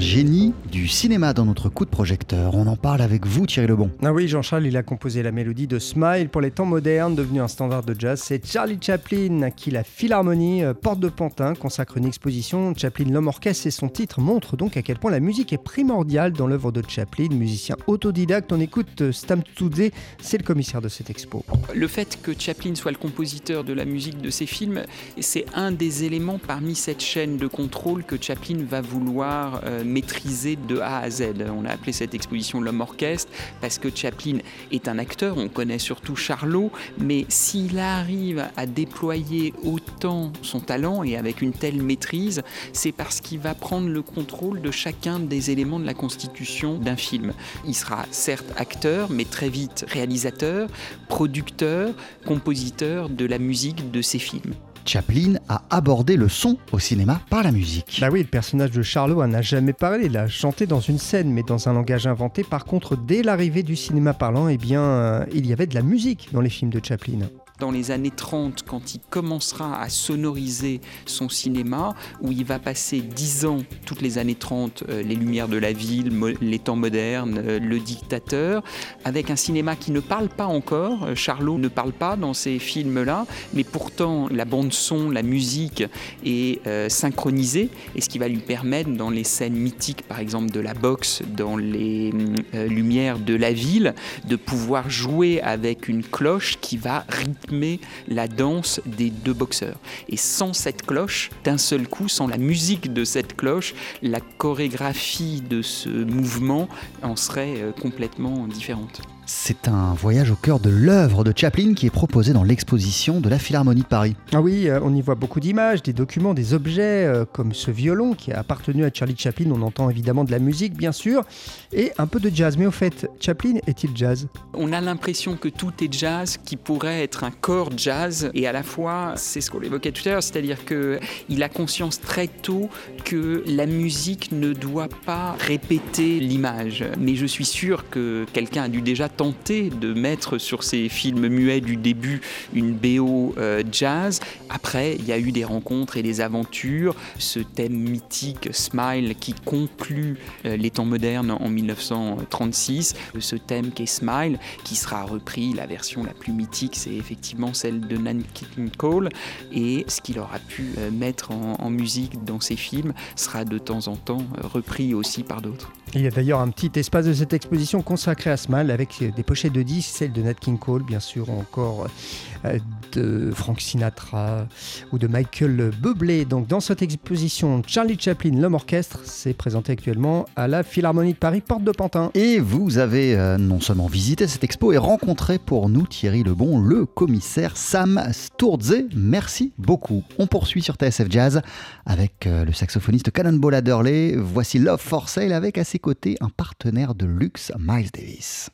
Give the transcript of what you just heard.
génie du cinéma dans notre coup de projecteur. On en parle avec vous, Thierry Lebon. Ah oui, Jean-Charles, il a composé la mélodie de Smile pour les temps modernes, devenu un standard de jazz. C'est Charlie Chaplin qui la Philharmonie euh, Porte de Pantin consacre une exposition. Chaplin, l'homme orchestre et son titre montrent donc à quel point la musique est primordiale dans l'œuvre de Chaplin, musicien autodidacte. On écoute euh, Stam Tsoudze, c'est le commissaire de cette expo. Le fait que Chaplin soit le compositeur de la musique de ses films, c'est un des éléments parmi cette chaîne de contrôle que Chaplin va vouloir euh, maîtriser de A à Z. On a appelé cette exposition l'homme orchestre parce que Chaplin est un acteur, on connaît surtout Charlot, mais s'il arrive à déployer autant son talent et avec une telle maîtrise, c'est parce qu'il va prendre le contrôle de chacun des éléments de la constitution d'un film. Il sera certes acteur, mais très vite réalisateur, producteur, compositeur de la musique de ses films. Chaplin a abordé le son au cinéma par la musique. Bah oui, le personnage de Charlot n'a jamais parlé, il a chanté dans une scène, mais dans un langage inventé. Par contre, dès l'arrivée du cinéma parlant, eh bien, euh, il y avait de la musique dans les films de Chaplin dans les années 30, quand il commencera à sonoriser son cinéma, où il va passer 10 ans, toutes les années 30, euh, les lumières de la ville, les temps modernes, euh, le dictateur, avec un cinéma qui ne parle pas encore. Euh, Charlot ne parle pas dans ces films-là, mais pourtant la bande-son, la musique est synchronisée, et ce qui va lui permettre, dans les scènes mythiques, par exemple de la boxe, dans les lumières de la ville, de pouvoir jouer avec une cloche qui va la danse des deux boxeurs. Et sans cette cloche, d'un seul coup, sans la musique de cette cloche, la chorégraphie de ce mouvement en serait euh, complètement différente. C'est un voyage au cœur de l'œuvre de Chaplin qui est proposé dans l'exposition de la Philharmonie de Paris. Ah oui, euh, on y voit beaucoup d'images, des documents, des objets, euh, comme ce violon qui a appartenu à Charlie Chaplin. On entend évidemment de la musique, bien sûr, et un peu de jazz. Mais au fait, Chaplin est-il jazz? On a l'impression que tout est jazz, qui pourrait être un corps jazz, et à la fois, c'est ce qu'on évoquait tout à l'heure, c'est-à-dire qu'il a conscience très tôt que la musique ne doit pas répéter l'image. Mais je suis sûr que quelqu'un a dû déjà tenté de mettre sur ces films muets du début une BO euh, jazz. Après, il y a eu des rencontres et des aventures. Ce thème mythique, Smile, qui conclut euh, les temps modernes en 1936. Ce thème qui est Smile, qui sera repris, la version la plus mythique, c'est effectivement celle de Nat King Cole. Et ce qu'il aura pu euh, mettre en, en, musique dans ses films sera de temps en temps repris aussi par d'autres. Il y a d'ailleurs un petit espace de cette exposition consacré à Smile avec des pochettes de disques, celle de Nat King Cole, bien sûr, encore euh, de Frank Sinatra ou de Michael Bublé. Donc, dans cette exposition, Charlie Chaplin, l'homme orchestre, s'est présenté actuellement à la Philharmonie de Paris, porte de Pantin. Et vous avez euh, non seulement visité cette expo et rencontré pour nous, Thierry Lebon, le commissaire Sam Sturze. Merci beaucoup. On poursuit sur TSF Jazz avec euh, le saxophoniste Cannonball Adderley. Voici Love for Sale avec à ses côtés un partenaire de luxe, Miles Davis.